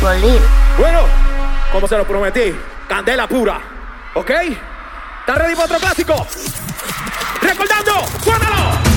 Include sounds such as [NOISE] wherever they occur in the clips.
Bueno, como se lo prometí, candela pura, ¿ok? ¿Está ready para otro clásico? ¡Recordando! ¡Suéltalo!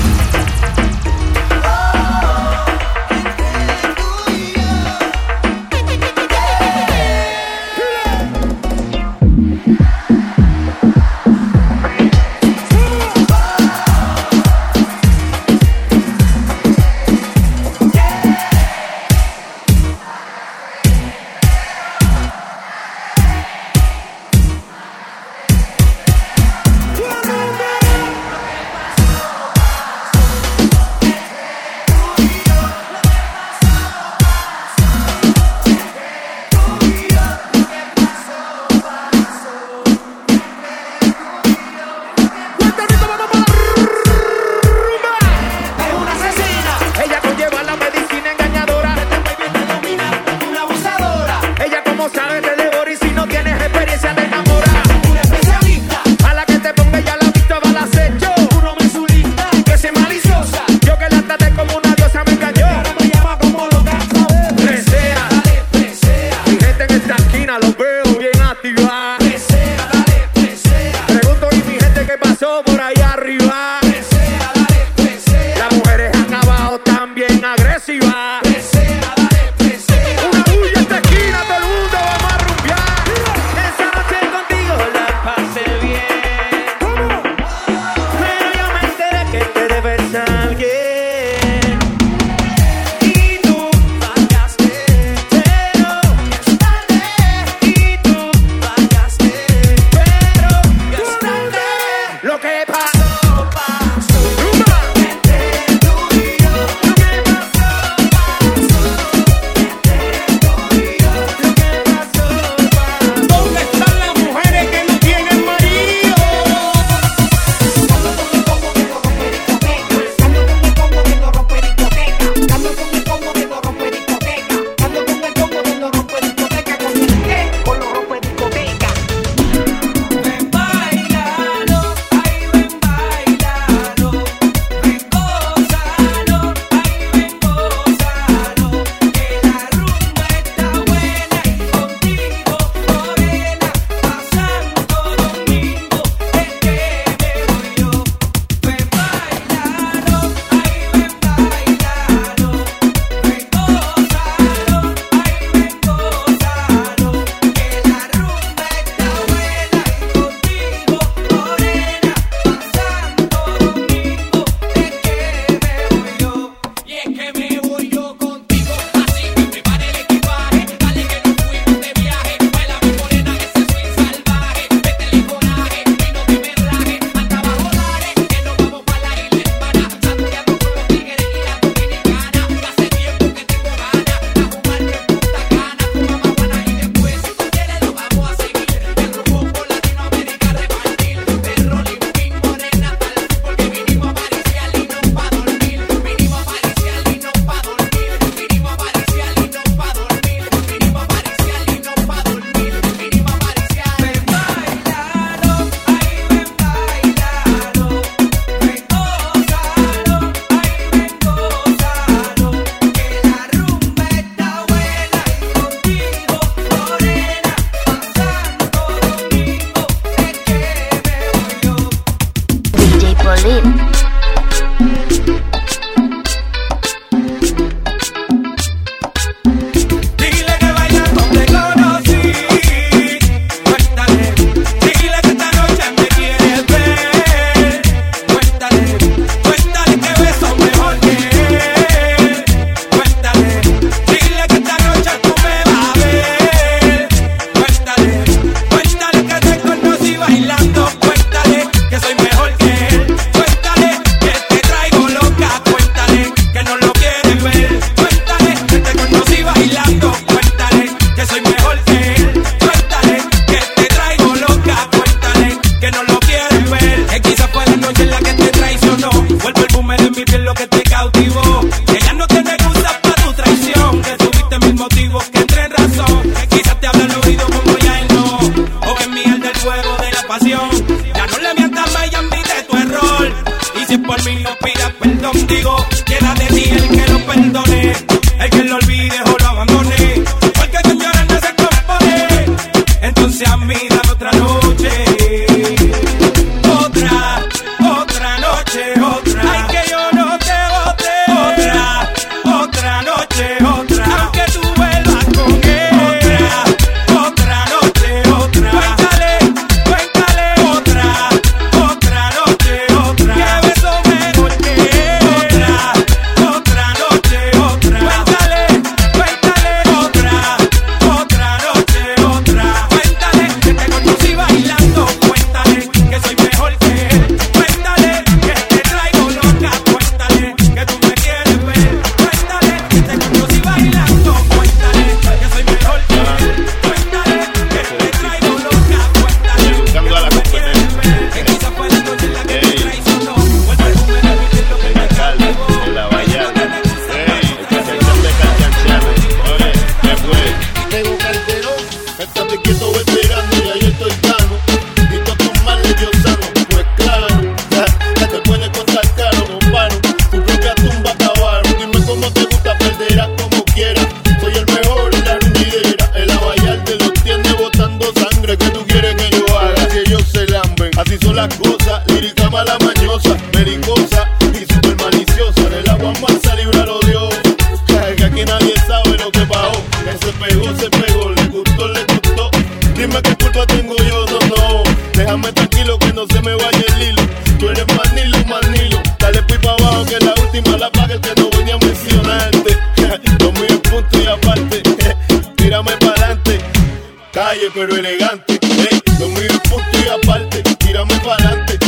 Calle pero elegante. Ey, lo mío es punto y aparte. Tírame pa'lante. Calle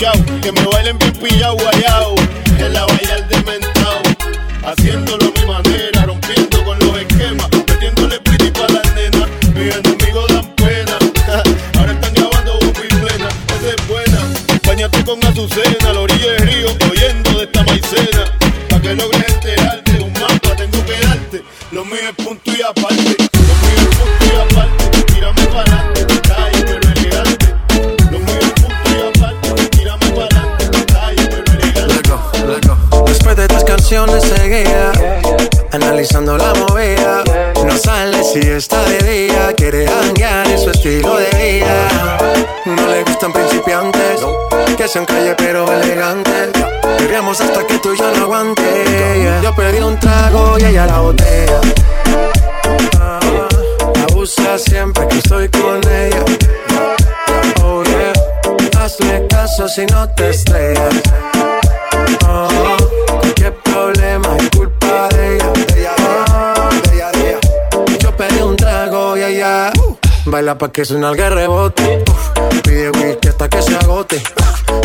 Que me bailen bien pillao, guayao. En la bailar de mentao. Haciéndolo a mi manera, rompiendo con los esquemas. Metiéndole pretty pa' las nenas. Mis enemigos dan pena. [LAUGHS] Ahora están grabando y plena. Esa es buena. Bañate con Azucena, trago y ella la botella Ah, Abusa siempre que estoy con ella Oh yeah Hazle caso si no te estrellas Oh, qué problema es culpa de ella. De ella, de ella, de. Yo pedí un trago y ella uh, baila pa' que suena el rebote. Uf, pide whisky hasta que se agote.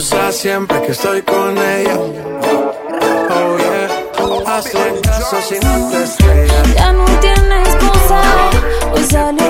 Abusa siempre que estoy con ella. Oh yeah. Hazle caso si no te estrellas. Ya no tiene esposa, hoy salió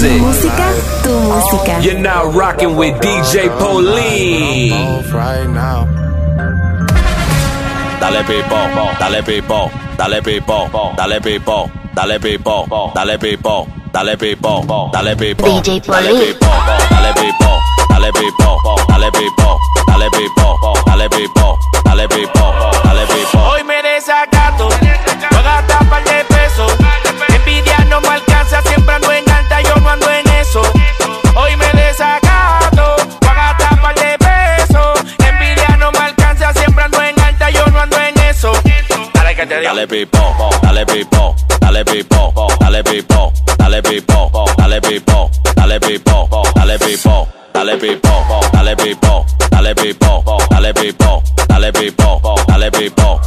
Music. Música, tu música. You're now rocking with DJ Pauline. Dale pipo, dale pipo, dale pipo, dale pipo, dale pipo, dale pipo, dale pipo, dale pipo, DJ dale Pauline. pipo, dale pipo, dale pipo, dale pipo, dale pipo, dale pipo, dale pipo, dale pipo. Hoy me desacato, voy a gastar par de pesos. Envidia no me que te digo. Dale pipo, dale pipo, dale pipo, dale pipo, dale pipo, dale pipo, dale pipo, dale pipo, dale pipo, dale pipo, dale pipo, dale pipo, dale pipo, dale pipo,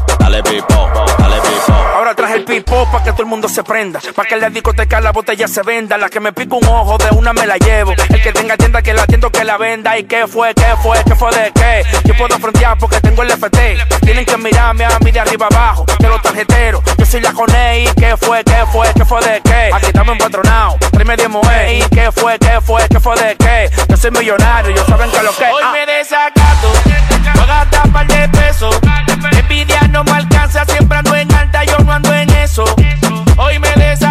pipo pa' que todo el mundo se prenda. Pa' que en la discoteca la botella se venda. La que me pica un ojo de una me la llevo. El que tenga tienda que la atiendo que la venda. ¿Y qué fue? ¿Qué fue? ¿Qué fue de qué? Yo puedo frontear porque tengo el FT. Tienen que mirarme a mí de arriba abajo. De los tarjeteros. Yo soy la Coney. ¿Qué fue? ¿Qué fue? ¿Qué fue de qué? Aquí estamos empatronados. Tráeme de moe. ¿Y qué fue? ¿Qué fue? ¿Qué fue de qué? Yo soy millonario. Yo saben que lo que Hoy me desacato. Voy a gastar par de pesos. Envidia no me alcanza. Siempre ando en alta. Yo no ando en queso. Hoy me des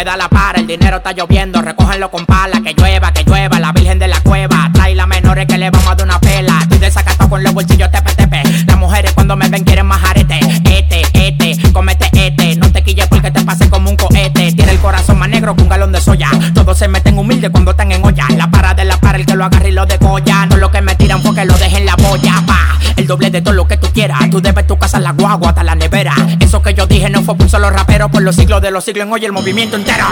patrones, el que da la para, el dinero está lloviendo, recógenlo con pala, que llueva, que llueva, la virgen de la cueva, trae las menores que le vamos a dar una pela, estoy desacato con los bolsillos tepe tepe, las mujeres cuando me ven quieren más arete, este, este, comete este, no te quilles porque te pase como un cohete, tiene el corazón más negro que un galón de soya, todos se meten humildes cuando están en olla, la para de la para, el que lo agarre y lo degolla, no lo que me tiran porque lo dejen la boya, doble de todo lo que tú quieras, tú debes tu casa, la guagua, hasta la nevera, eso que yo dije no fue por solo rapero, por los siglos de los siglos en hoy el movimiento entero.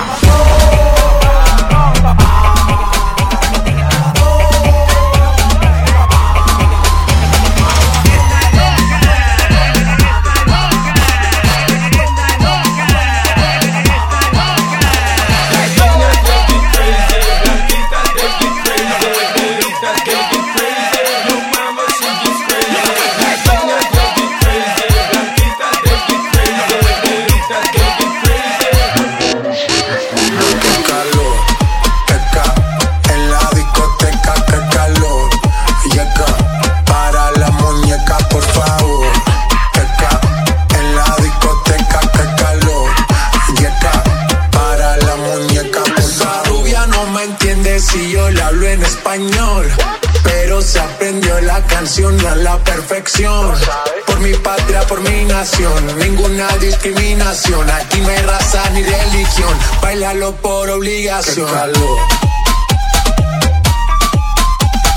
Ninguna discriminación. Aquí no hay raza ni religión. Bailalo por obligación. Qué calor.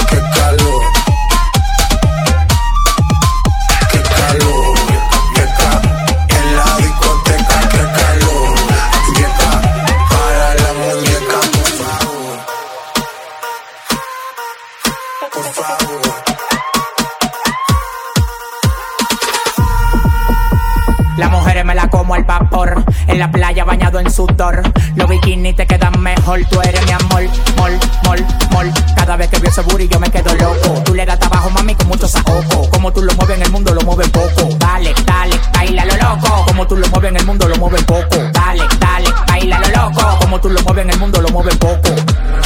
Qué calor. En la playa bañado en sudor. Los bikinis te quedan mejor. Tú eres mi amor. Mol, mol, mol. Cada vez que veo ese booty yo me quedo loco. Tú le das trabajo, mami, con mucho saoco. Como tú lo mueves en el mundo, lo mueves poco. Dale, dale, baila lo loco. Como tú lo mueves en el mundo, lo mueves poco. Dale, dale, baila lo loco. Como tú lo mueves en el mundo, lo mueves poco.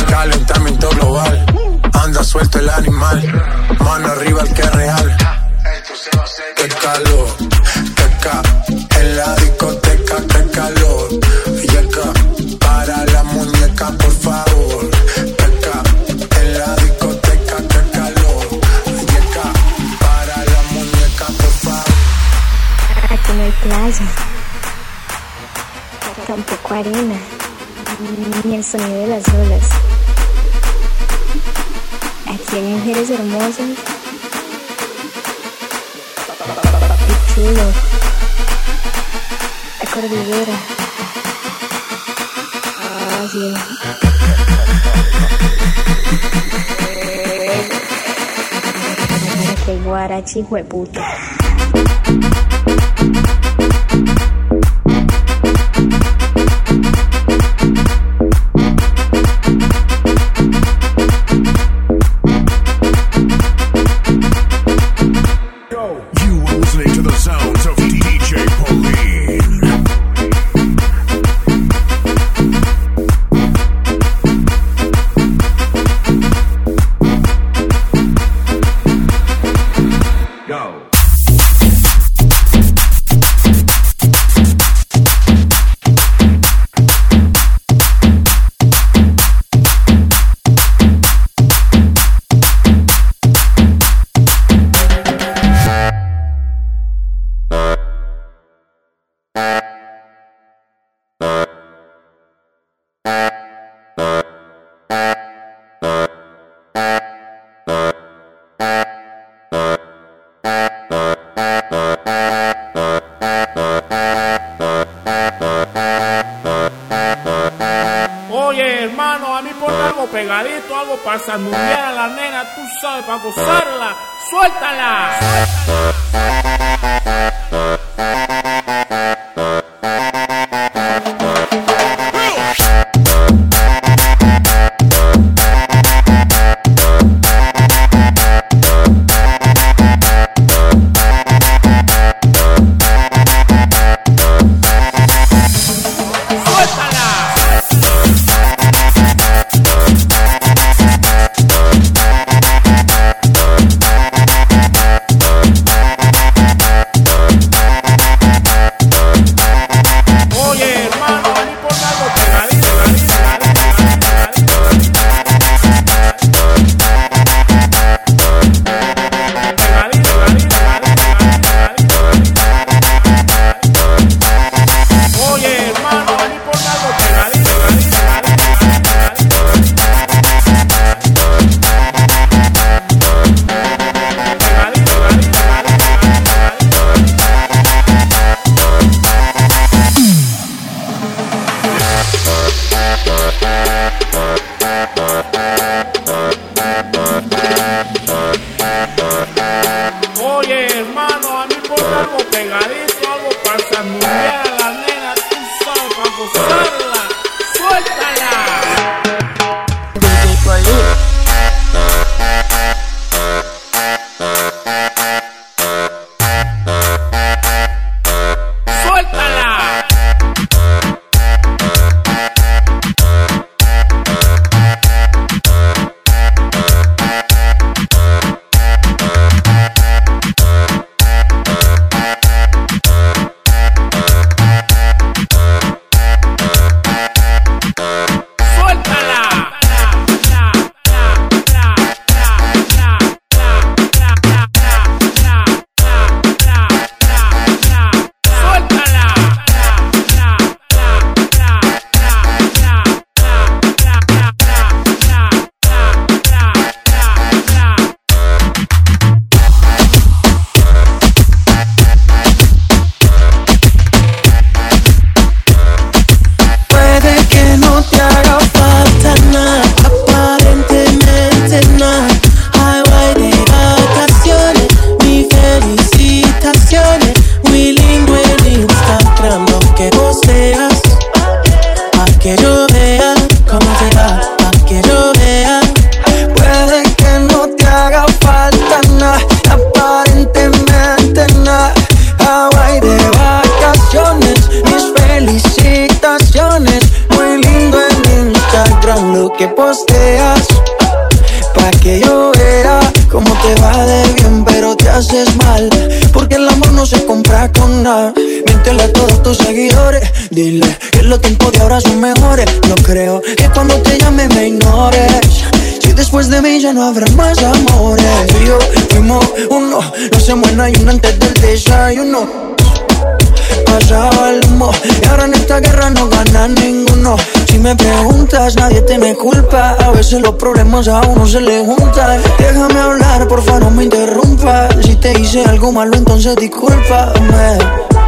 Calentamiento global. Anda suelto el animal. Mano arriba el que es real. Qué calor. Qué ca. En la tampoco arena, ni el sonido de las olas. Aquí hay mujeres hermosas y chulo, la cordillera. Ah. Que guarachi, hueputa. Thank you. Para sanudear a la nena, tú sabes, para gozarla. ¡Suéltala! Cómo te va, pa' que yo. Puede que no te haga falta nada, aparentemente nada. Hawaii de vacaciones, mis felicitaciones. Muy lindo en Instagram lo que posteas. Pa' que yo vea cómo te va de bien, pero te haces mal. Porque el amor no se compra con nada. Miéntele a todos tus seguidores. Dile los tiempos de ahora son mejores. No creo que cuando te llame me ignores. Si después de mí ya no habrá más amores. Y yo fuimos uno. No se muera y uno antes del desayuno pasaba el humo Y ahora en esta guerra no gana ninguno Si me preguntas, nadie tiene culpa A veces los problemas a uno se le juntan Déjame hablar, porfa, no me interrumpas Si te hice algo malo, entonces discúlpame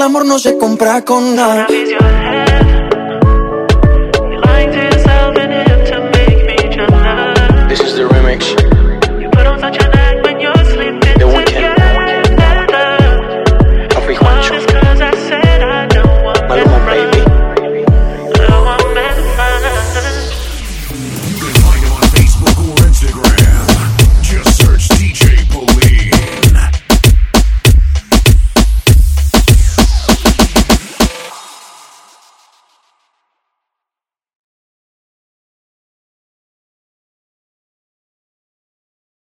el amor no se compra con nada.